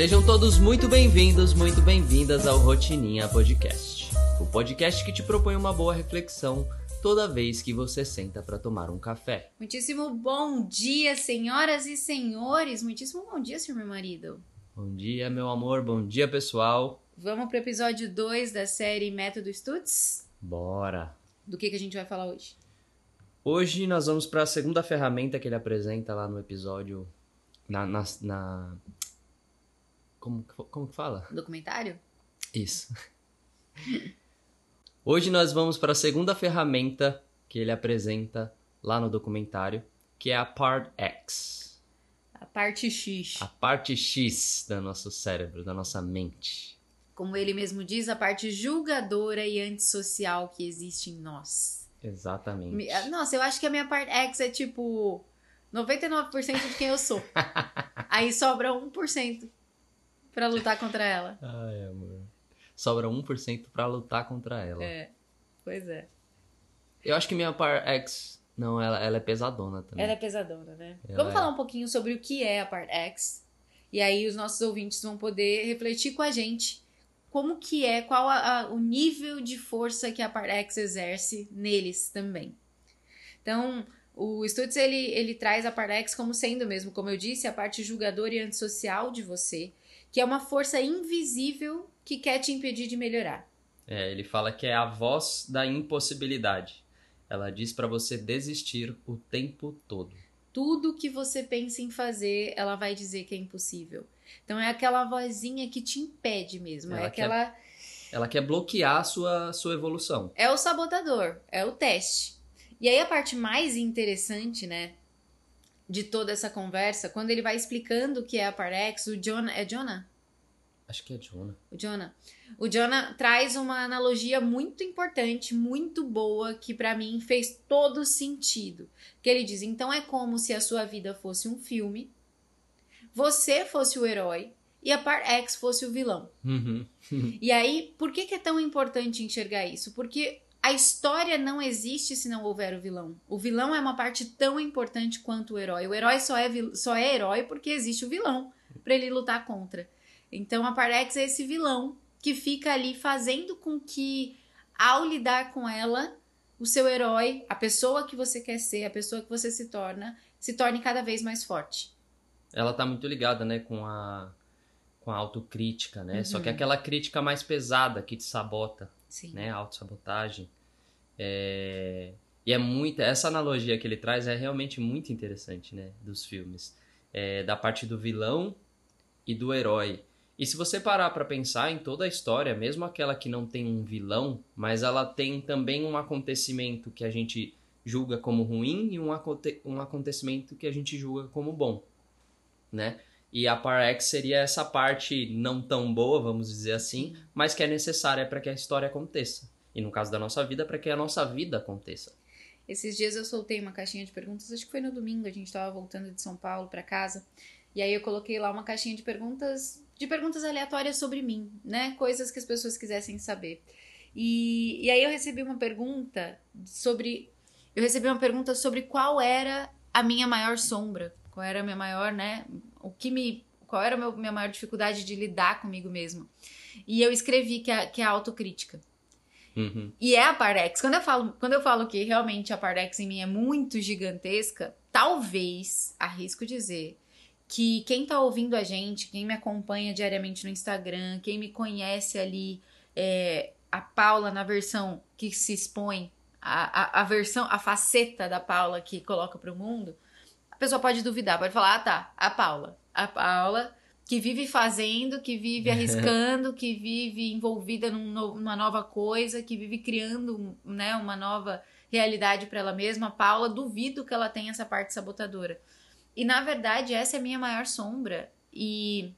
Sejam todos muito bem-vindos, muito bem-vindas ao Rotininha Podcast. O podcast que te propõe uma boa reflexão toda vez que você senta para tomar um café. Muitíssimo bom dia, senhoras e senhores. Muitíssimo bom dia, senhor meu marido. Bom dia, meu amor. Bom dia, pessoal. Vamos pro episódio 2 da série Método Stutz? Bora. Do que, que a gente vai falar hoje? Hoje nós vamos para a segunda ferramenta que ele apresenta lá no episódio. Na. na, na... Como, como que fala? Documentário? Isso. Hoje nós vamos para a segunda ferramenta que ele apresenta lá no documentário, que é a Part X. A parte X. A parte X do nosso cérebro, da nossa mente. Como ele mesmo diz, a parte julgadora e antissocial que existe em nós. Exatamente. Me- ah, Nossa, eu acho que a minha parte X é tipo 99% de quem eu sou. Aí sobra 1% pra lutar contra ela. Ai, amor. Sobra 1% pra lutar contra ela. É, pois é. Eu acho que minha Part X. Não, ela, ela é pesadona também. Ela é pesadona, né? Ela Vamos é. falar um pouquinho sobre o que é a parte X. E aí os nossos ouvintes vão poder refletir com a gente como que é, qual a- a- o nível de força que a parte X exerce neles também. Então, o Stutz, ele, ele traz a parte X como sendo mesmo, como eu disse, a parte julgadora e antissocial de você, que é uma força invisível que quer te impedir de melhorar. É, ele fala que é a voz da impossibilidade. Ela diz pra você desistir o tempo todo. tudo que você pensa em fazer, ela vai dizer que é impossível. Então é aquela vozinha que te impede mesmo. Ela é aquela. Ela quer bloquear a sua, sua evolução. É o sabotador, é o teste. E aí a parte mais interessante, né? De toda essa conversa, quando ele vai explicando o que é a Parex, o Jonah. É Jonah? Acho que é Jonah. O Jonah. O Jonah traz uma analogia muito importante, muito boa, que pra mim fez todo sentido. Que ele diz: então é como se a sua vida fosse um filme, você fosse o herói e a Part X fosse o vilão. Uhum. E aí, por que, que é tão importante enxergar isso? Porque a história não existe se não houver o vilão. O vilão é uma parte tão importante quanto o herói. O herói só é, vil- só é herói porque existe o vilão pra ele lutar contra. Então a Parex é esse vilão que fica ali fazendo com que, ao lidar com ela, o seu herói, a pessoa que você quer ser, a pessoa que você se torna, se torne cada vez mais forte. Ela tá muito ligada, né, com a com a autocrítica, né? Só que Uhum. aquela crítica mais pesada que te sabota, Sim. né? Autossabotagem. É... E é muito. Essa analogia que ele traz é realmente muito interessante, né? Dos filmes. É, da parte do vilão e do herói. E se você parar pra pensar em toda a história, mesmo aquela que não tem um vilão, mas ela tem também um acontecimento que a gente julga como ruim e um, aconte- um acontecimento que a gente julga como bom, né? E a Par X seria essa parte não tão boa, vamos dizer assim, mas que é necessária para que a história aconteça. E no caso da nossa vida, para que a nossa vida aconteça. Esses dias eu soltei uma caixinha de perguntas, acho que foi no domingo, a gente tava voltando de São Paulo pra casa. E aí eu coloquei lá uma caixinha de perguntas, de perguntas aleatórias sobre mim, né? Coisas que as pessoas quisessem saber. E, e aí eu recebi uma pergunta sobre eu recebi uma pergunta sobre qual era a minha maior sombra, qual era a minha maior, né? O que me qual era a minha maior dificuldade de lidar comigo mesmo. E eu escrevi que é, que é a autocrítica. Uhum. E é a Pardex. Quando eu falo, quando eu falo que realmente a Pardex em mim é muito gigantesca, talvez, arrisco dizer, que quem tá ouvindo a gente, quem me acompanha diariamente no Instagram, quem me conhece ali, é, a Paula na versão que se expõe, a, a, a versão, a faceta da Paula que coloca pro mundo, a pessoa pode duvidar, pode falar, ah tá, a Paula. A Paula que vive fazendo, que vive arriscando, que vive envolvida num no- numa nova coisa, que vive criando né, uma nova realidade para ela mesma. A Paula, duvido que ela tenha essa parte sabotadora. E na verdade, essa é a minha maior sombra. E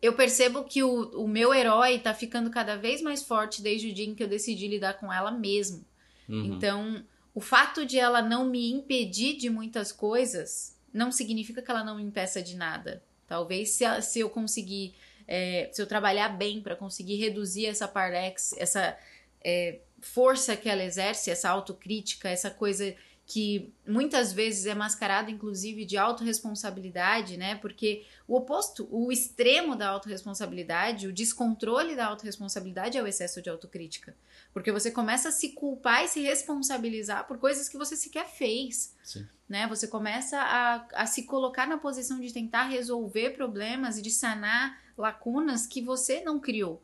eu percebo que o, o meu herói tá ficando cada vez mais forte desde o dia em que eu decidi lidar com ela mesmo. Uhum. Então, o fato de ela não me impedir de muitas coisas não significa que ela não me impeça de nada. Talvez se, se eu conseguir, é, se eu trabalhar bem para conseguir reduzir essa parlex, essa é, força que ela exerce, essa autocrítica, essa coisa que muitas vezes é mascarado, inclusive, de autorresponsabilidade, né? Porque o oposto, o extremo da autorresponsabilidade, o descontrole da autorresponsabilidade é o excesso de autocrítica. Porque você começa a se culpar e se responsabilizar por coisas que você sequer fez. Sim. Né? Você começa a, a se colocar na posição de tentar resolver problemas e de sanar lacunas que você não criou.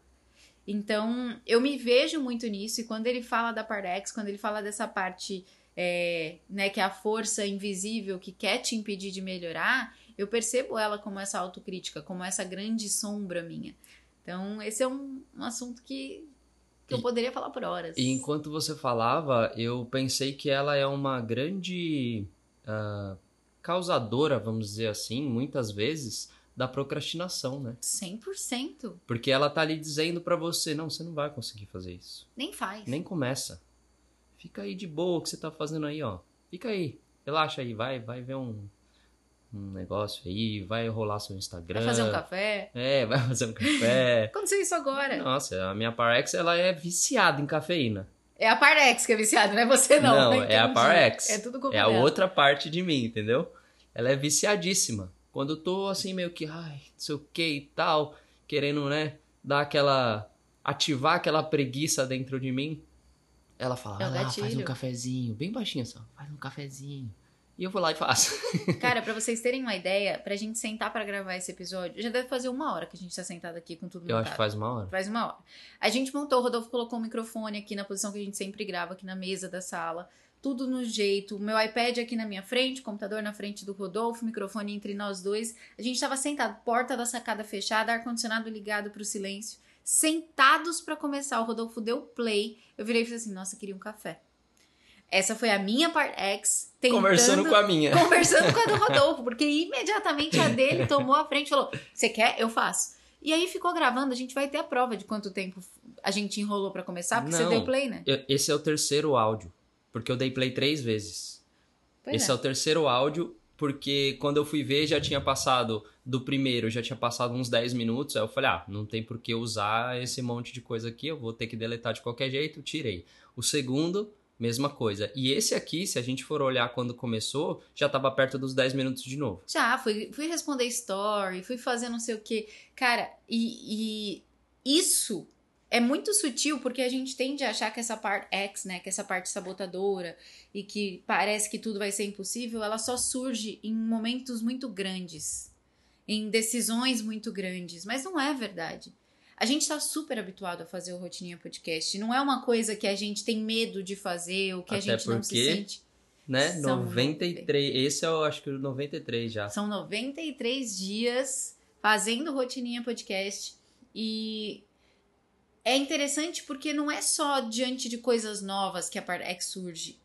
Então, eu me vejo muito nisso, e quando ele fala da Pardex, quando ele fala dessa parte é, né, que é a força invisível que quer te impedir de melhorar, eu percebo ela como essa autocrítica, como essa grande sombra minha. Então, esse é um, um assunto que, que eu poderia falar por horas. E enquanto você falava, eu pensei que ela é uma grande uh, causadora, vamos dizer assim, muitas vezes, da procrastinação, né? 100%. Porque ela tá ali dizendo para você, não, você não vai conseguir fazer isso. Nem faz. Nem começa. Fica aí de boa o que você tá fazendo aí, ó. Fica aí. Relaxa aí, vai, vai ver um, um negócio aí, vai rolar seu Instagram. Vai fazer um café. É, vai fazer um café. Aconteceu isso agora. Nossa, a minha Parex, ela é viciada em cafeína. É a Parex que é viciada, não é você não. Não, é a Parex. É tudo É a outra parte de mim, entendeu? Ela é viciadíssima. Quando eu tô assim meio que, ai, não sei o que e tal, querendo, né, dar aquela ativar aquela preguiça dentro de mim, ela fala, É o vai lá, faz um cafezinho, bem baixinho só, faz um cafezinho. E eu vou lá e faço. Cara, pra vocês terem uma ideia, pra gente sentar pra gravar esse episódio, já deve fazer uma hora que a gente tá sentado aqui com tudo Eu acho montado. que faz uma hora. Faz uma hora. A gente montou, o Rodolfo colocou o microfone aqui na posição que a gente sempre grava, aqui na mesa da sala. Tudo no jeito. O meu iPad aqui na minha frente, computador na frente do Rodolfo, microfone entre nós dois. A gente tava sentado, porta da sacada fechada, ar-condicionado ligado pro silêncio. Sentados pra começar. O Rodolfo deu play. Eu virei e falei assim: nossa, queria um café. Essa foi a minha part X tentando Conversando com a minha. conversando com a do Rodolfo, porque imediatamente a dele tomou a frente e falou: Você quer? Eu faço. E aí ficou gravando, a gente vai ter a prova de quanto tempo a gente enrolou pra começar, porque Não. você deu play, né? Eu- Esse é o terceiro áudio, porque eu dei play três vezes. Pois Esse é. o terceiro áudio, porque quando eu fui ver já tinha passado do primeiro, já tinha passado uns 10 minutos. Aí eu falei, ah, não tem por que usar esse monte de coisa aqui, eu vou ter que deletar de qualquer jeito, tirei. O segundo, mesma coisa. E esse aqui, se a gente for olhar quando começou, já tava perto dos 10 minutos de novo. Já, fui, fui responder story, fui fazer não sei o que. Cara, e, e isso é muito sutil porque a gente tende a achar que essa parte X, né, que essa parte sabotadora e que parece que tudo vai ser impossível, ela só surge em momentos muito grandes, em decisões muito grandes, mas não é verdade. A gente tá super habituado a fazer o Rotininha Podcast. Não é uma coisa que a gente tem medo de fazer, ou que a Até gente não se porque- sente. Né? São 93. Esse é o, acho que o 93 já. São 93 dias fazendo Rotininha Podcast e é interessante porque não é só diante de coisas novas que a Pardex surge.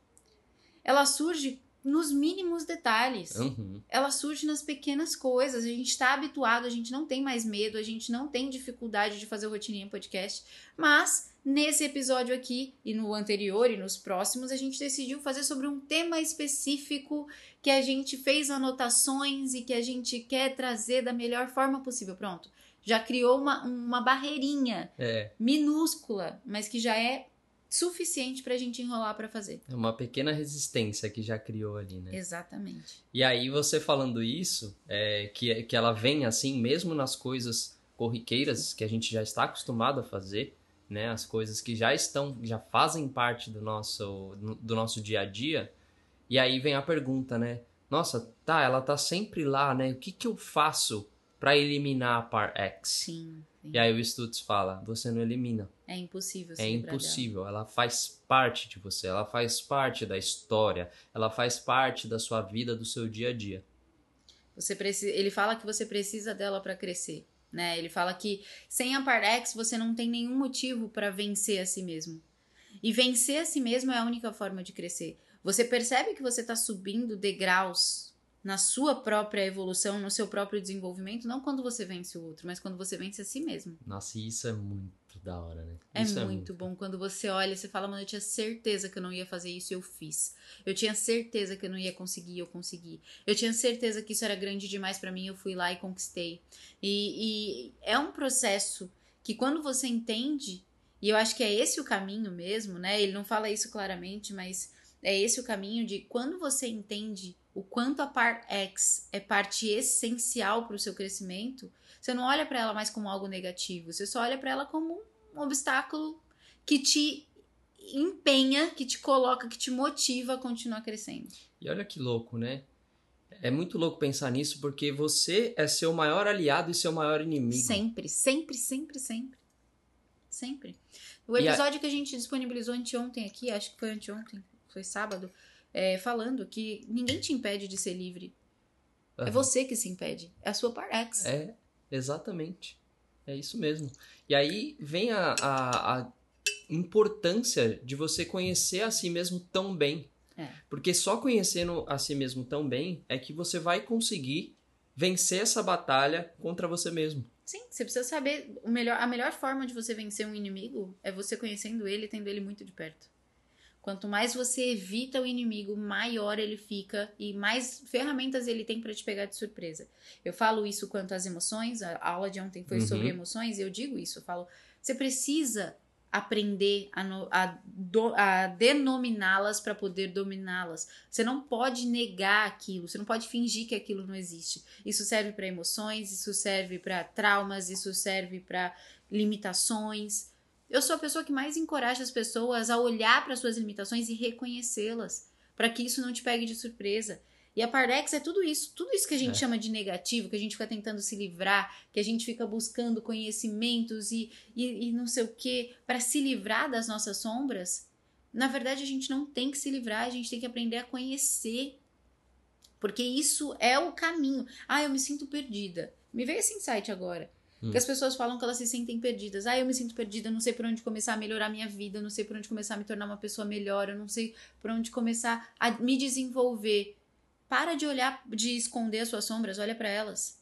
Ela surge nos mínimos detalhes. Uhum. Ela surge nas pequenas coisas. A gente está habituado, a gente não tem mais medo, a gente não tem dificuldade de fazer o Rotininha Podcast. Mas nesse episódio aqui e no anterior e nos próximos, a gente decidiu fazer sobre um tema específico que a gente fez anotações e que a gente quer trazer da melhor forma possível. Pronto. Já criou uma, uma barreirinha É, minúscula, mas que já é suficiente pra gente enrolar pra fazer. é uma pequena resistência que já criou ali, né? Exatamente. E aí você falando isso, é, que, que ela vem assim, mesmo nas coisas corriqueiras que a gente já está acostumado a fazer, né? As coisas que já estão, já fazem parte do nosso, do nosso dia a dia. E aí vem a pergunta, né? Nossa, tá, ela tá sempre lá, né? O que que eu faço para eliminar a par X? Sim. sim. E aí o Stutz fala, você não elimina. É impossível se É livrar dela. impossível. Ela faz parte de você, ela faz parte da história, ela faz parte da sua vida, do seu dia a dia. Você precisa, ele fala que você precisa dela pra crescer, né? Ele fala que sem a Pardex você não tem nenhum motivo pra vencer a si mesmo. E vencer a si mesmo é a única forma de crescer. Você percebe que você tá subindo degraus na sua própria evolução, no seu próprio desenvolvimento, não quando você vence o outro, mas quando você vence a si mesmo. Nossa, e isso é muito da hora, né? É Isso muito bom quando você olha você fala, mano, eu tinha certeza que eu não ia fazer isso e eu fiz. Eu tinha certeza que eu não ia conseguir e eu consegui. Eu tinha certeza que isso era grande demais pra mim eu fui lá e conquistei. E, e é um processo que quando você entende, e eu acho que é esse o caminho mesmo, né? Ele não fala isso claramente, mas é esse o caminho de quando você entende o quanto a par X é parte essencial para o seu crescimento, você não olha para ela mais como algo negativo, você só olha para ela como um obstáculo que te empenha, que te coloca, que te motiva a continuar crescendo. E olha que louco, né? É muito louco pensar nisso porque você é seu maior aliado e seu maior inimigo. Sempre, sempre, sempre, sempre. Sempre. O episódio a... que a gente disponibilizou anteontem aqui, acho que foi anteontem, foi sábado, é, falando que ninguém te impede de ser livre. Uhum. É você que se impede. É a sua Parex. É, exatamente. É isso mesmo. E aí vem a, a, a importância de você conhecer a si mesmo tão bem. É. Porque só conhecendo a si mesmo tão bem é que você vai conseguir vencer essa batalha contra você mesmo. Sim, você precisa saber o melhor, a melhor forma de você vencer um inimigo é você conhecendo ele, tendo ele muito de perto. Quanto mais você evita o inimigo, maior ele fica e mais ferramentas ele tem para te pegar de surpresa. Eu falo isso quanto às emoções, a aula de ontem foi uhum. sobre emoções, e eu digo isso, eu falo, você precisa aprender a, a, a denominá-las para poder dominá-las. Você não pode negar aquilo, você não pode fingir que aquilo não existe. Isso serve para emoções, isso serve para traumas, isso serve para limitações. Eu sou a pessoa que mais encoraja as pessoas a olhar para suas limitações e reconhecê-las, para que isso não te pegue de surpresa. E a Pardex é tudo isso, tudo isso que a gente é. chama de negativo, que a gente fica tentando se livrar, que a gente fica buscando conhecimentos e, e, e não sei o que para se livrar das nossas sombras. Na verdade, a gente não tem que se livrar, a gente tem que aprender a conhecer. Porque isso é o caminho. Ah, eu me sinto perdida. Me veio esse insight agora. Hum. Que as pessoas falam que elas se sentem perdidas. Ah, eu me sinto perdida, não sei por onde começar a melhorar minha vida, não sei por onde começar a me tornar uma pessoa melhor, eu não sei por onde começar a me desenvolver. Para de olhar, de esconder as suas sombras, olha para elas.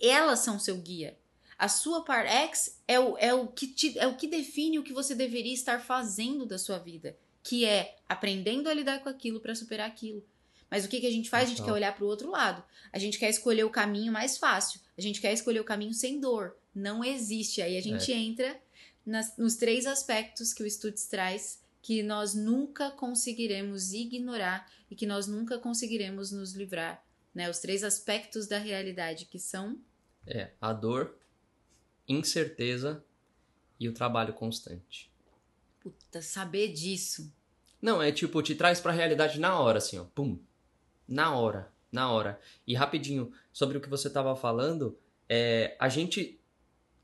Elas são seu guia. A sua par X é o, é, o que te, é o que define o que você deveria estar fazendo da sua vida, que é aprendendo a lidar com aquilo para superar aquilo. Mas o que, que a gente faz? A gente quer olhar para o outro lado. A gente quer escolher o caminho mais fácil. A gente quer escolher o caminho sem dor. Não existe. Aí a gente é. entra nas, nos três aspectos que o Stutz traz que nós nunca conseguiremos ignorar e que nós nunca conseguiremos nos livrar, né? Os três aspectos da realidade que são é a dor, incerteza e o trabalho constante. Puta, saber disso. Não, é tipo, te traz pra realidade na hora, assim, ó. Pum. Na hora. Na hora. E rapidinho, sobre o que você tava falando, é, a gente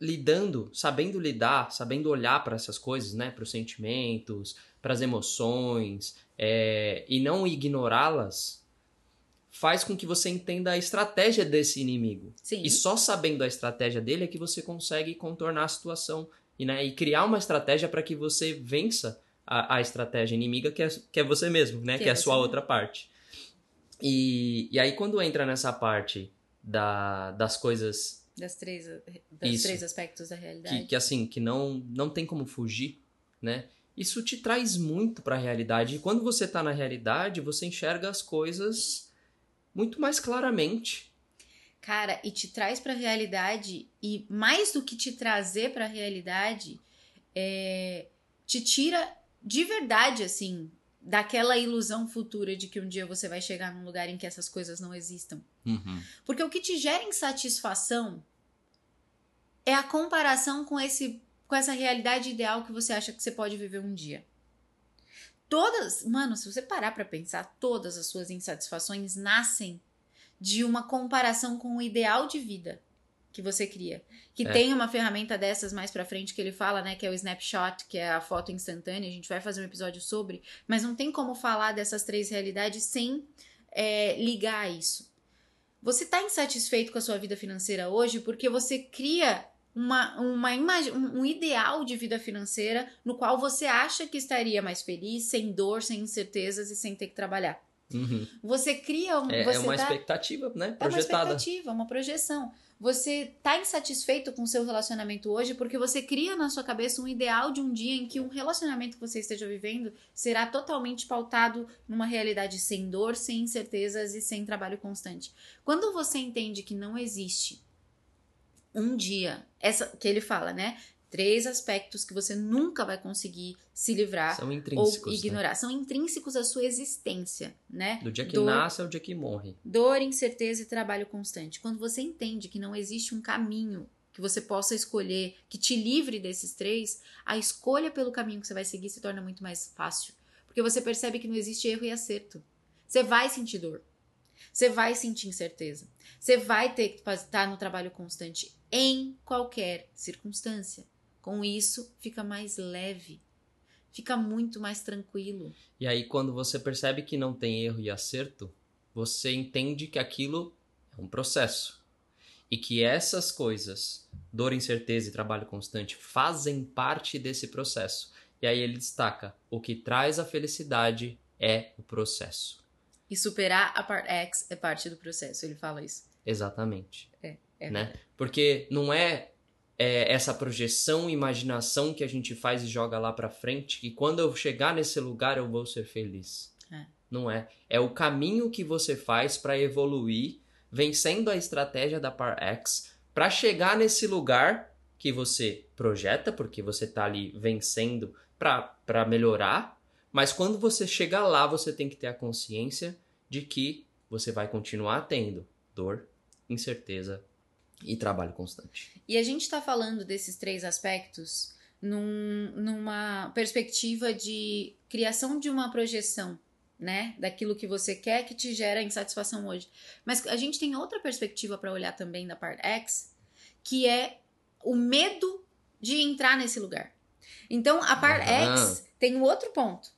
lidando, sabendo lidar, sabendo olhar para essas coisas, né, para os sentimentos, para as emoções, é, e não ignorá-las, faz com que você entenda a estratégia desse inimigo. Sim. E só sabendo a estratégia dele é que você consegue contornar a situação e, né, e criar uma estratégia para que você vença a, a, estratégia inimiga, que é, que é você mesmo, né, que, que é a sua outra parte. E, e aí, quando entra nessa parte da, das coisas das três, das três aspectos da realidade. Que, que, assim, que não, não tem como fugir, né? Isso te traz muito para a realidade. E quando você está na realidade, você enxerga as coisas muito mais claramente. Cara, e te traz para a realidade e mais do que te trazer para a realidade, é, te tira de verdade assim daquela ilusão futura de que um dia você vai chegar num lugar em que essas coisas não existam. Uhum. Porque o que te gera insatisfação é a comparação com esse com essa realidade ideal que você acha que você pode viver um dia. Todas, mano, se você parar para pensar, todas as suas insatisfações nascem de uma comparação com o ideal de vida que você cria. Que é. tem uma ferramenta dessas mais pra frente que ele fala, né? Que é o snapshot, que é a foto instantânea. A gente vai fazer um episódio sobre. Mas não tem como falar dessas três realidades sem é, ligar a isso. Você tá insatisfeito com a sua vida financeira hoje porque você cria uma, uma imagem, um ideal de vida financeira no qual você acha que estaria mais feliz, sem dor, sem incertezas e sem ter que trabalhar. Uhum. Você cria um. É, você é uma tá, expectativa, né? Projetada. É uma expectativa, uma projeção. Você tá insatisfeito com o seu relacionamento hoje porque você cria na sua cabeça um ideal de um dia em que um relacionamento que você esteja vivendo será totalmente pautado numa realidade sem dor, sem incertezas e sem trabalho constante. Quando você entende que não existe um dia, essa que ele fala, né? Três aspectos que você nunca vai conseguir se livrar São ou né? ignorar. São intrínsecos à sua existência, né? Do dia que Dor, nasce ao dia que morre. Dor, incerteza e trabalho constante. Quando você entende que não existe um caminho que você possa escolher que te livre desses três, a escolha pelo caminho que você vai seguir se torna muito mais fácil. Porque você percebe que não existe erro e acerto. Você vai sentir dor. Você vai sentir incerteza. Você vai ter que estar no trabalho constante em qualquer circunstância. Com isso, fica mais leve. Fica muito mais tranquilo. E aí, quando você percebe que não tem erro e acerto, você entende que aquilo é um processo. E que essas coisas, dor, incerteza e trabalho constante, fazem parte desse processo. E aí ele destaca: o que traz a felicidade é o processo. E superar a parte X é parte do processo. Ele fala isso. Exatamente. É, é né? Porque não é, é essa projeção, imaginação que a gente faz e joga lá pra frente, que quando eu chegar nesse lugar eu vou ser feliz. É. Não é. É o caminho que você faz pra evoluir, vencendo a estratégia da Par X, pra chegar nesse lugar que você projeta, porque você tá ali vencendo pra pra melhorar. Mas quando você chegar lá, você tem que ter a consciência de que você vai continuar tendo dor, incerteza e trabalho constante. E a gente está falando desses três aspectos num- numa perspectiva de criação de uma projeção, né? Daquilo que você quer que te gera insatisfação hoje. Mas a gente tem outra perspectiva para olhar também da parte X, que é o medo de entrar nesse lugar. Então, a parte Ah. X tem um outro ponto,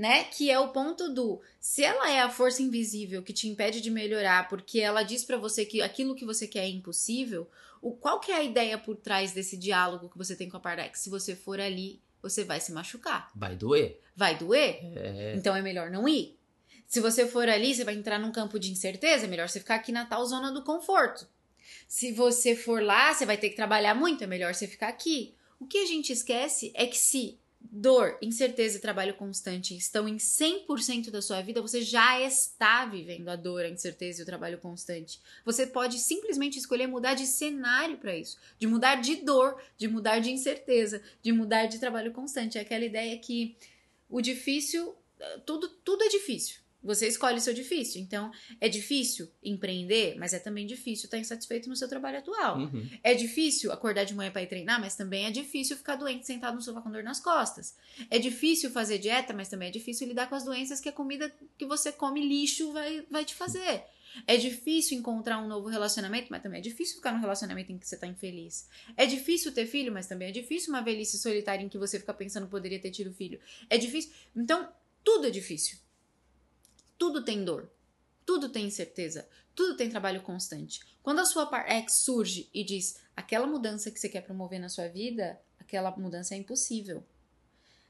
né? Que é o ponto do se ela é a força invisível que te impede de melhorar, porque ela diz pra você que aquilo que você quer é impossível, o, qual que é a ideia por trás desse diálogo que você tem com a parte X? Se você for ali, você vai se machucar. Vai doer. Vai doer? É, Então é melhor não ir. Se você for ali, você vai entrar num campo de incerteza, é melhor você ficar aqui na tal zona do conforto. Se você for lá, você vai ter que trabalhar muito, é melhor você ficar aqui. O que a gente esquece é que se dor, incerteza e trabalho constante estão em 100% da sua vida, você já está vivendo a dor, a incerteza e o trabalho constante. Você pode simplesmente escolher mudar de cenário para isso, de mudar de dor, de mudar de incerteza, de mudar de trabalho constante. É aquela ideia que o difícil, tudo, tudo é difícil. Você escolhe o seu difícil. Então, é difícil empreender, mas é também difícil estar insatisfeito no seu trabalho atual. uhum. É difícil acordar de manhã para ir treinar, mas também é difícil ficar doente sentado no sofá com dor nas costas. É difícil fazer dieta, mas também é difícil lidar com as doenças que a comida que você come lixo vai, vai te fazer. É difícil encontrar um novo relacionamento, mas também é difícil ficar num relacionamento em que você tá infeliz. É difícil ter filho, mas também é difícil uma velhice solitária em que você fica pensando que poderia ter tido filho. É difícil. Então, tudo é difícil. Tudo tem dor. Tudo tem incerteza. Tudo tem trabalho constante. Quando a sua par X surge e diz aquela mudança que você quer promover na sua vida, aquela mudança é impossível.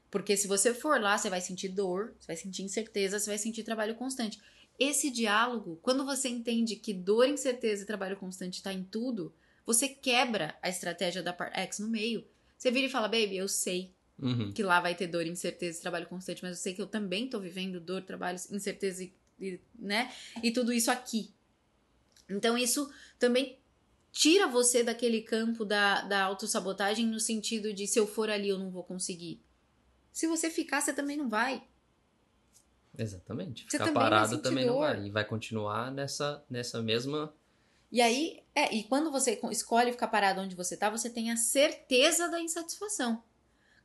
Porque se você for lá, você vai sentir dor, você vai sentir incerteza, você vai sentir trabalho constante. Esse diálogo, quando você entende que dor, incerteza e trabalho constante está em tudo, você quebra a estratégia da par X no meio. Você vira e fala, baby, eu sei Uhum. que lá vai ter dor, incerteza e trabalho constante, mas eu sei que eu também tô vivendo dor, trabalho, incerteza e, e, né? E tudo isso aqui. Então isso também tira você daquele campo da, da autossabotagem no sentido de se eu for ali eu não vou conseguir. Se você ficar, você também não vai. Exatamente. Você Ficar também parado também não vai. E vai continuar nessa, nessa mesma. E aí, é, e quando você co- escolhe ficar parado onde você tá, você tem a certeza da insatisfação.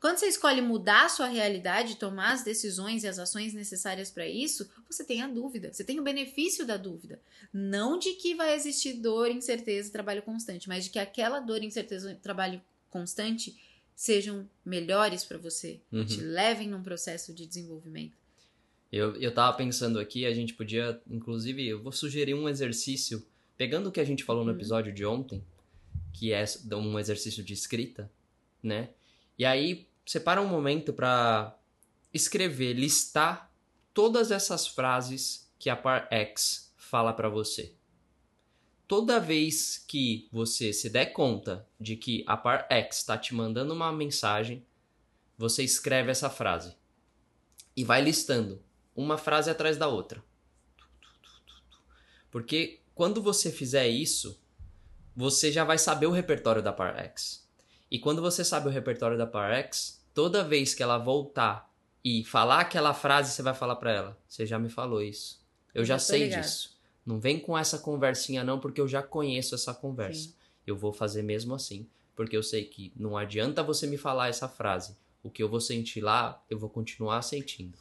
Quando você escolhe mudar a sua realidade, tomar as decisões e as ações necessárias para isso, você tem a dúvida, você tem o benefício da dúvida. Não de que vai existir dor, incerteza e trabalho constante, mas de que aquela dor, incerteza e trabalho constante sejam melhores para você, Uhum. te levem num processo de desenvolvimento. Eu, eu tava pensando aqui, a gente podia, inclusive, eu vou sugerir um exercício, pegando o que a gente falou no Uhum. episódio de ontem, que é um exercício de escrita, né? E aí, separa um momento pra escrever, listar todas essas frases que a Par X fala pra você. Toda vez que você se der conta de que a Par X está te mandando uma mensagem, você escreve essa frase e vai listando uma frase atrás da outra. Porque quando você fizer isso, você já vai saber o repertório da Par X. E quando você sabe o repertório da Parex, toda vez que ela voltar e falar aquela frase, você vai falar para ela: Você já me falou isso. Eu já, sei ligado. disso. Não vem com essa conversinha, não, porque eu já conheço essa conversa. Sim. Eu vou fazer mesmo assim, porque eu sei que não adianta você me falar essa frase. O que eu vou sentir lá, eu vou continuar sentindo.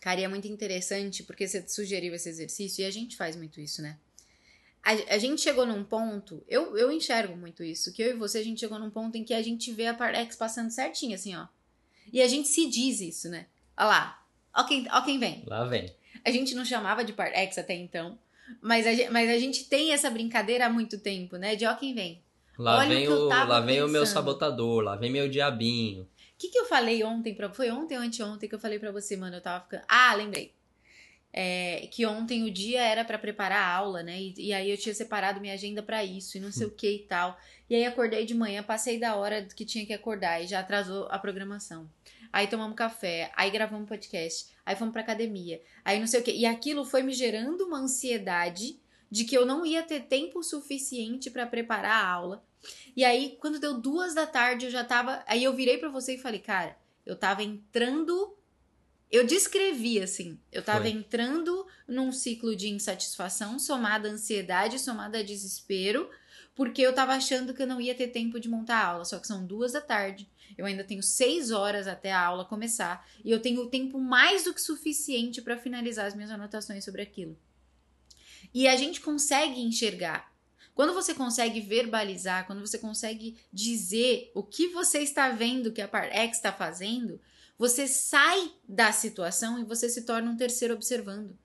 Cara, e é muito interessante porque você sugeriu esse exercício e a gente faz muito isso, né? A, a, gente chegou num ponto, eu, eu enxergo muito isso, que eu e você, a gente chegou num ponto em que a gente vê a Partex passando certinho, assim, ó. E a gente se diz isso, né? Olha lá, ó quem, ó quem vem. Lá vem. A gente não chamava de Partex até então, mas a, mas a gente tem essa brincadeira há muito tempo, né? De ó quem vem. Lá Olha vem, o, lá vem o meu sabotador, lá vem meu diabinho. O que, que eu falei ontem pra. Foi ontem ou anteontem que eu falei pra você, mano? Eu tava ficando. Ah, lembrei é, que ontem o dia era para preparar a aula, né? E, e, aí eu tinha separado minha agenda para isso e não sei o que e tal. E aí acordei de manhã, passei da hora que tinha que acordar e já atrasou a programação. Aí tomamos café, aí gravamos podcast, aí fomos pra academia, aí não sei o que. E aquilo foi me gerando uma ansiedade de que eu não ia ter tempo suficiente para preparar a aula. E aí, quando deu duas da tarde, eu já tava. Aí eu virei para você e falei, cara, eu tava entrando eu descrevi assim, eu tava Foi. entrando num ciclo de insatisfação, somada à ansiedade, somada a desespero, porque eu tava achando que eu não ia ter tempo de montar a aula, só que são duas da tarde, eu ainda tenho seis horas até a aula começar, e eu tenho tempo mais do que suficiente para finalizar as minhas anotações sobre aquilo. E a gente consegue enxergar. Quando você consegue verbalizar, quando você consegue dizer o que você está vendo que a Parx está fazendo, você sai da situação e você se torna um terceiro observando.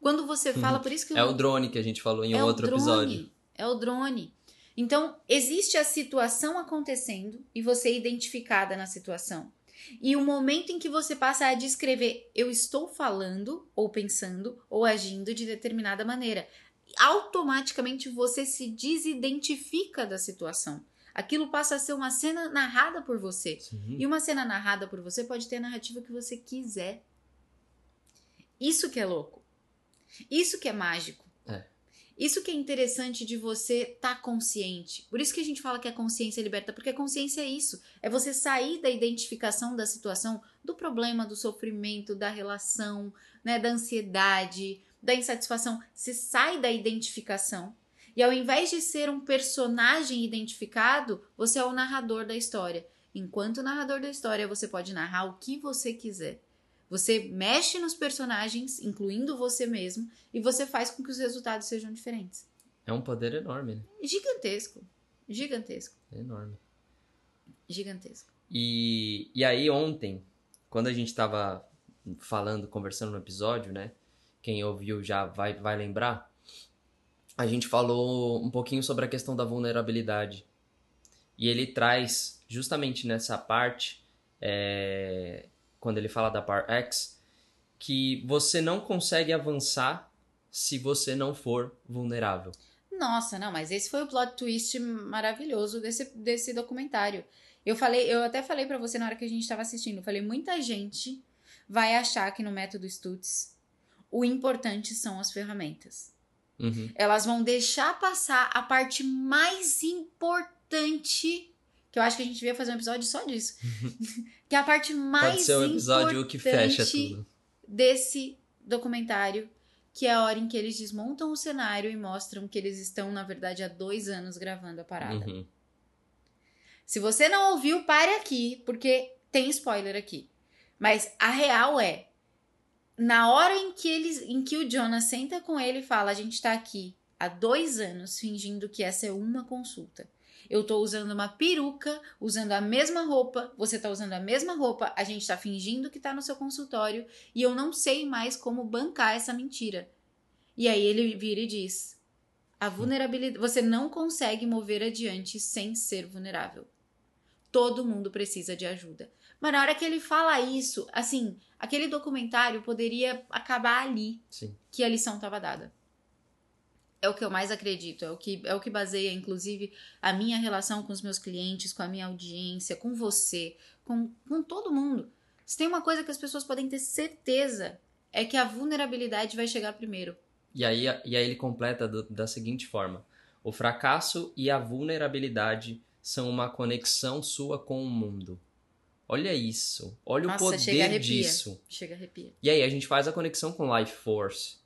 Quando você uhum. fala, por isso que. É o drone que a gente falou em é outro drone, episódio. É o drone. Então, existe a situação acontecendo e você é identificada na situação. E o momento em que você passa a descrever, eu estou falando, ou pensando, ou agindo de determinada maneira, automaticamente você se desidentifica da situação. Aquilo passa a ser uma cena narrada por você. Sim. E uma cena narrada por você pode ter a narrativa que você quiser. Isso que é louco. Isso que é mágico. É. Isso que é interessante de você estar tá consciente. Por isso que a gente fala que a consciência liberta, porque a consciência é isso. É você sair da identificação da situação, do problema, do sofrimento, da relação, né, da ansiedade, da insatisfação. Você sai da identificação e ao invés de ser um personagem identificado, você é o narrador da história. Enquanto narrador da história, você pode narrar o que você quiser. Você mexe nos personagens, incluindo você mesmo, e você faz com que os resultados sejam diferentes. É um poder enorme, né? Gigantesco. Gigantesco. É enorme. Gigantesco. E, e aí, ontem, quando a gente estava falando, conversando no episódio, né? Quem ouviu já vai, vai lembrar a gente falou um pouquinho sobre a questão da vulnerabilidade. E ele traz justamente nessa parte, é, quando ele fala da Par X, que você não consegue avançar se você não for vulnerável. Nossa, não, mas esse foi o plot twist maravilhoso desse, desse documentário. Eu falei, eu até falei para você na hora que a gente estava assistindo, falei, muita gente vai achar que no método Stutz o importante são as ferramentas. Uhum. Elas vão deixar passar a parte mais importante. Que eu acho que a gente devia fazer um episódio só disso. que é a parte mais Pode ser um episódio que fecha tudo. desse documentário. Que é a hora em que eles desmontam o cenário e mostram que eles estão, na verdade, há dois anos gravando a parada. Uhum. Se você não ouviu, pare aqui, porque tem spoiler aqui. Mas a real é, na hora em que, eles, em que o Jonas senta com ele e fala: A gente tá aqui há dois anos fingindo que essa é uma consulta. Eu tô usando uma peruca, usando a mesma roupa, você tá usando a mesma roupa, a gente tá fingindo que tá no seu consultório e eu não sei mais como bancar essa mentira. E aí ele vira e diz: A vulnerabilidade. Você não consegue mover adiante sem ser vulnerável. Todo mundo precisa de ajuda. Mas na hora que ele fala isso, assim, aquele documentário poderia acabar ali. Sim. Que a lição estava dada. É o que eu mais acredito, é o que é o que baseia inclusive a minha relação com os meus clientes, com a minha audiência, com você, com, com todo mundo. Se tem uma coisa que as pessoas podem ter certeza é que a vulnerabilidade vai chegar primeiro. E aí, e aí ele completa do, da seguinte forma: o fracasso e a vulnerabilidade são uma conexão sua com o mundo. Olha isso. Olha Nossa, o poder chega arrepia. disso. Chega arrepia. E aí a gente faz a conexão com Life Force,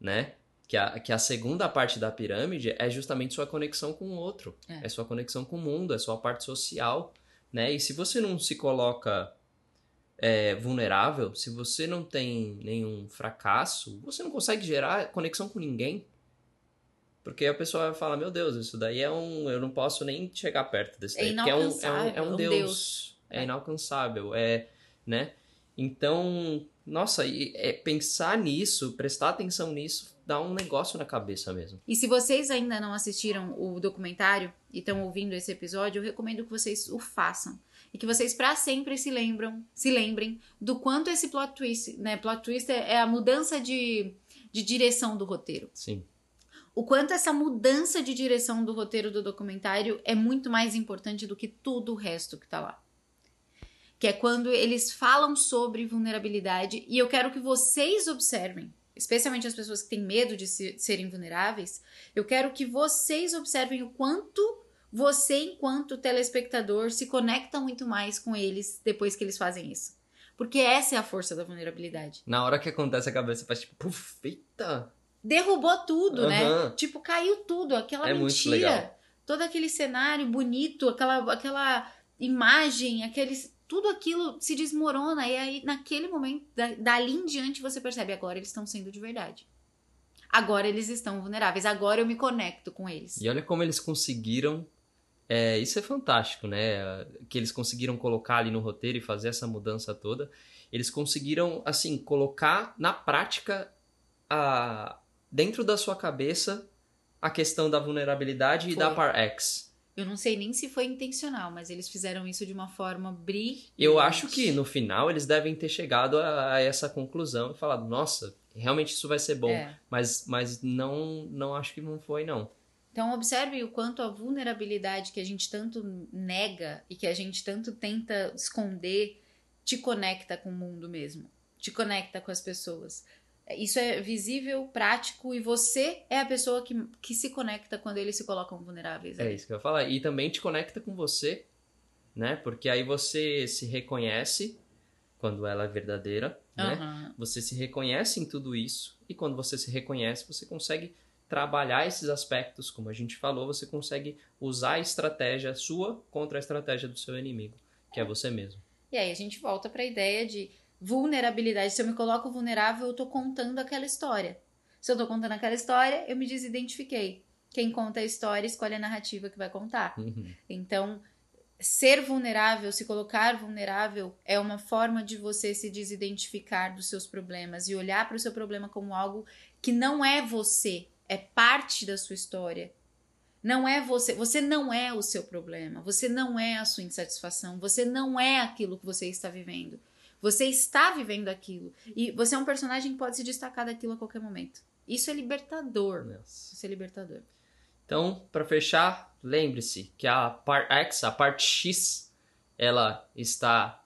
né? Que a, que a segunda parte da pirâmide é justamente sua conexão com o outro. É. É. sua conexão com o mundo, é sua parte social, né? E se você não se coloca é, vulnerável, se você não tem nenhum fracasso, você não consegue gerar conexão com ninguém. Porque a pessoa vai falar, meu Deus, isso daí é um... Eu não posso nem chegar perto desse É daí. porque é um, é um, é um um Deus. Deus. É É. inalcançável, é... Né? Então, nossa, e, é, pensar nisso, prestar atenção nisso, dá um negócio na cabeça mesmo. E se vocês ainda não assistiram o documentário e estão ouvindo esse episódio, eu recomendo que vocês o façam. E que vocês para sempre se lembram, se lembrem do quanto esse plot twist, né? Plot twist é é a mudança de, de direção do roteiro. Sim. O quanto essa mudança de direção do roteiro do documentário é muito mais importante do que tudo o resto que tá lá. Que é quando eles falam sobre vulnerabilidade e eu quero que vocês observem, especialmente as pessoas que têm medo de se- serem vulneráveis, eu quero que vocês observem o quanto você, enquanto telespectador, se conecta muito mais com eles depois que eles fazem isso. Porque essa é a força da vulnerabilidade. Na hora que acontece a cabeça faz tipo, puf, eita. Derrubou tudo, né? Aham. Tipo, caiu tudo, aquela É mentira, todo aquele cenário bonito, aquela, aquela imagem, aqueles, tudo aquilo se desmorona e aí naquele momento, da- dali em diante você percebe agora eles estão sendo de verdade. Agora eles estão vulneráveis, agora eu me conecto com eles. E olha como eles conseguiram. é, isso é fantástico, né? Que eles conseguiram colocar ali no roteiro e fazer essa mudança toda. Eles conseguiram, assim, colocar na prática a, dentro da sua cabeça a questão da vulnerabilidade e Foi. da Par X. Eu não sei nem se foi intencional, mas eles fizeram isso de uma forma brilhante. Eu acho que no final eles devem ter chegado a, a essa conclusão e falado, nossa, realmente isso vai ser bom. É. Mas, mas não, não acho que não foi, não. Então observe o quanto a vulnerabilidade que a gente tanto nega e que a gente tanto tenta esconder te conecta com o mundo mesmo, te conecta com as pessoas. Isso é visível, prático e você é a pessoa que, que se conecta quando eles se colocam vulneráveis. É isso que eu ia falar. E também te conecta com você, né? Porque aí você se reconhece quando ela é verdadeira, né? Aham. Você se reconhece em tudo isso e quando você se reconhece, você consegue trabalhar esses aspectos, como a gente falou, você consegue usar a estratégia sua contra a estratégia do seu inimigo, que é você mesmo. E aí a gente volta para a ideia de vulnerabilidade. Se eu me coloco vulnerável, eu tô contando aquela história. Se eu tô contando aquela história, eu me desidentifiquei. Quem conta a história escolhe a narrativa que vai contar. Uhum. Então, ser vulnerável, se colocar vulnerável, é uma forma de você se desidentificar dos seus problemas e olhar para o seu problema como algo que não é você, é parte da sua história. Não é você, você não é o seu problema, você não é a sua insatisfação, você não é aquilo que você está vivendo. Você está vivendo aquilo e você é um personagem que pode se destacar daquilo a qualquer momento. Isso é libertador. Nossa. Isso é libertador. Então, para fechar, lembre-se que a parte X, a parte X, ela está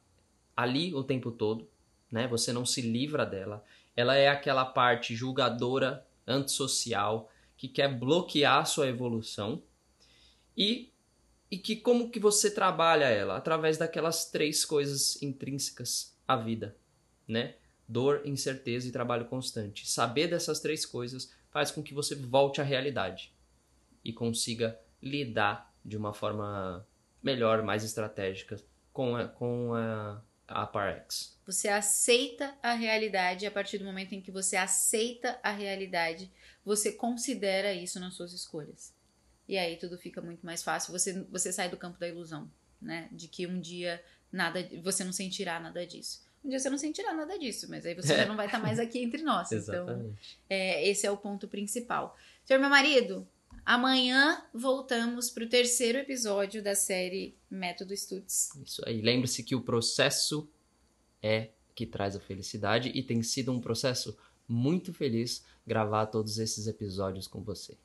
ali o tempo todo, né? Você não se livra dela. Ela é aquela parte julgadora, antissocial, que quer bloquear a sua evolução. E e que como que você trabalha ela através daquelas três coisas intrínsecas à vida, né? Dor, incerteza e trabalho constante. Saber dessas três coisas faz com que você volte à realidade e consiga lidar de uma forma melhor, mais estratégica com a, com a, a Parex. Você aceita a realidade a partir do momento em que você aceita a realidade, você considera isso nas suas escolhas. E aí tudo fica muito mais fácil. Você, você sai do campo da ilusão, né? De que um dia nada, você não sentirá nada disso. Um dia você não sentirá nada disso, mas aí você É. já não vai estar mais aqui entre nós. Então, é, esse é o ponto principal. Senhor meu marido, amanhã voltamos para o terceiro episódio da série Método Stutz. Isso aí. Lembre-se que o processo é que traz a felicidade e tem sido um processo muito feliz gravar todos esses episódios com você.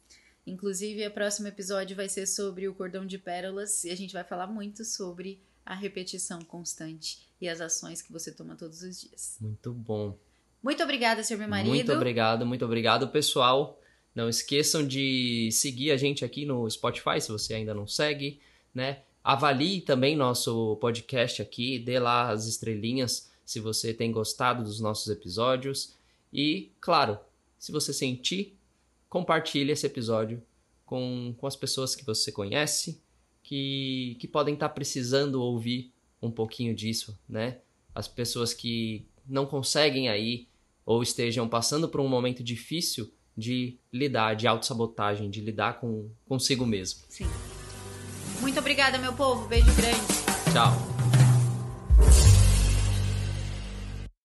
Inclusive, o próximo episódio vai ser sobre o cordão de pérolas e a gente vai falar muito sobre a repetição constante e as ações que você toma todos os dias. Muito bom. Muito obrigada, senhor meu marido. Muito obrigado, muito obrigado, pessoal. Não esqueçam de seguir a gente aqui no Spotify, se você ainda não segue, né? Avalie também nosso podcast aqui, dê lá as estrelinhas se você tem gostado dos nossos episódios. E, claro, se você sentir, compartilhe esse episódio com, com as pessoas que você conhece, que, que podem estar precisando ouvir um pouquinho disso, né? As pessoas que não conseguem aí ou estejam passando por um momento difícil de lidar, de autossabotagem, de lidar com consigo mesmo. Sim. Muito obrigada, meu povo. Beijo grande. Tchau.